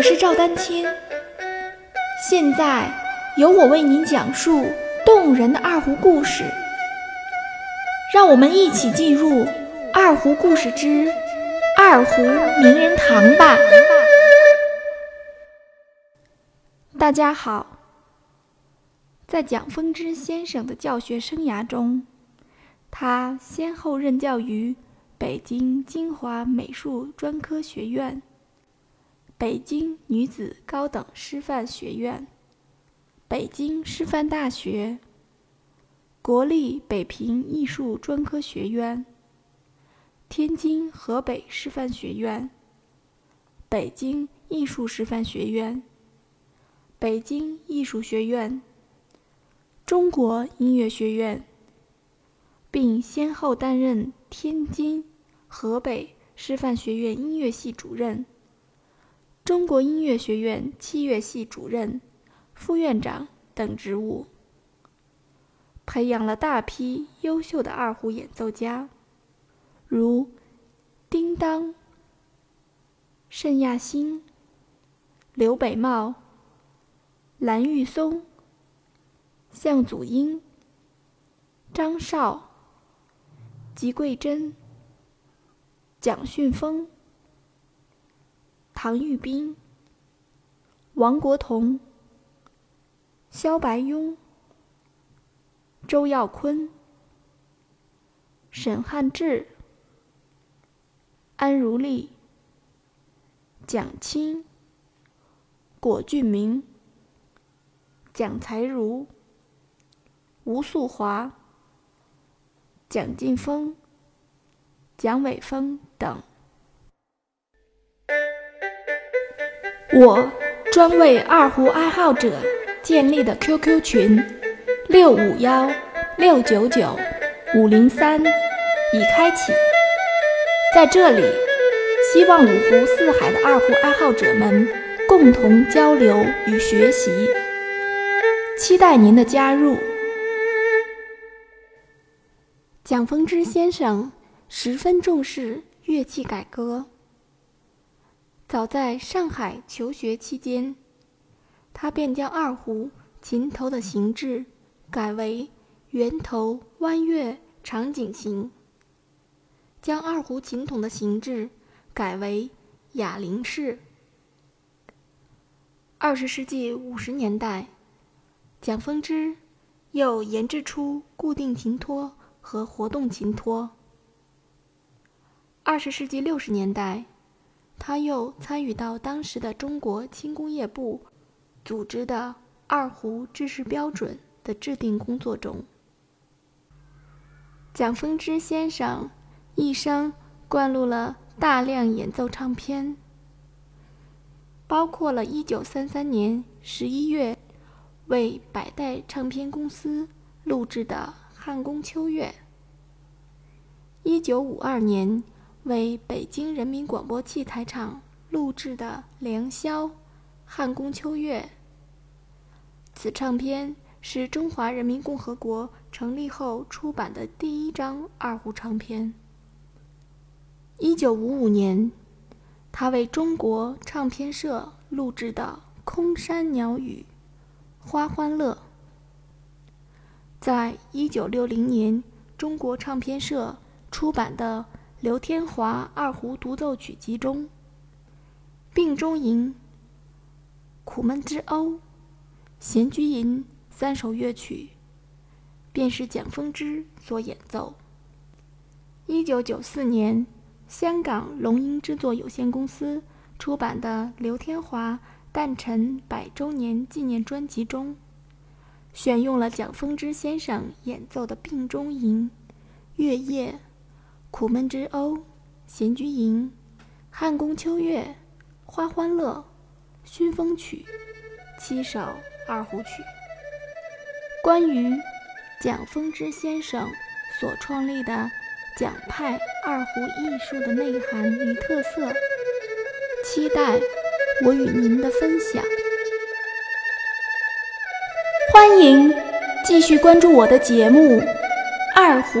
我是赵丹青，现在由我为您讲述动人的二胡故事，让我们一起进入《二胡故事之二胡名人堂》吧。大家好，在蒋风之先生的教学生涯中，他先后任教于北京京华美术专科学院。北京女子高等师范学院、北京师范大学、国立北平艺术专科学院、天津河北师范学院、北京艺术师范学院、北京艺术学院、中国音乐学院，并先后担任天津、河北师范学院音乐系主任。中国音乐学院器乐系主任、副院长等职务，培养了大批优秀的二胡演奏家，如丁当、盛亚兴、刘北茂、蓝玉松、向祖英、张绍、吉桂珍、蒋训峰。唐玉斌、王国同、萧白庸、周耀坤、沈汉志、安如丽、蒋钦、果俊明、蒋才如、吴素华、蒋劲峰、蒋伟峰等。我专为二胡爱好者建立的 QQ 群六五幺六九九五零三已开启，在这里，希望五湖四海的二胡爱好者们共同交流与学习，期待您的加入。蒋风之先生十分重视乐器改革。早在上海求学期间，他便将二胡琴头的形制改为圆头弯月长颈形，将二胡琴筒的形制改为哑铃式。二十世纪五十年代，蒋风之又研制出固定琴托和活动琴托。二十世纪六十年代。他又参与到当时的中国轻工业部组织的二胡知识标准的制定工作中。蒋风之先生一生灌录了大量演奏唱片，包括了1933年11月为百代唱片公司录制的《汉宫秋月》，1952年。为北京人民广播器材厂录制的《良宵·汉宫秋月》。此唱片是中华人民共和国成立后出版的第一张二胡唱片。一九五五年，他为中国唱片社录制的《空山鸟语·花欢乐》。在一九六零年，中国唱片社出版的。刘天华二胡独奏曲集中，《病中吟》《苦闷之鸥》《闲居吟》三首乐曲，便是蒋风之所演奏。一九九四年，香港龙鹰制作有限公司出版的刘天华诞辰百周年纪念专辑中，选用了蒋风之先生演奏的《病中吟》《月夜》。苦闷之鸥，闲居吟，汉宫秋月，花欢乐，熏风曲，七首二胡曲。关于蒋风之先生所创立的蒋派二胡艺术的内涵与特色，期待我与您的分享。欢迎继续关注我的节目《二胡》。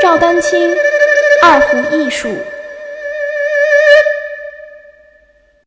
赵丹青二胡艺术。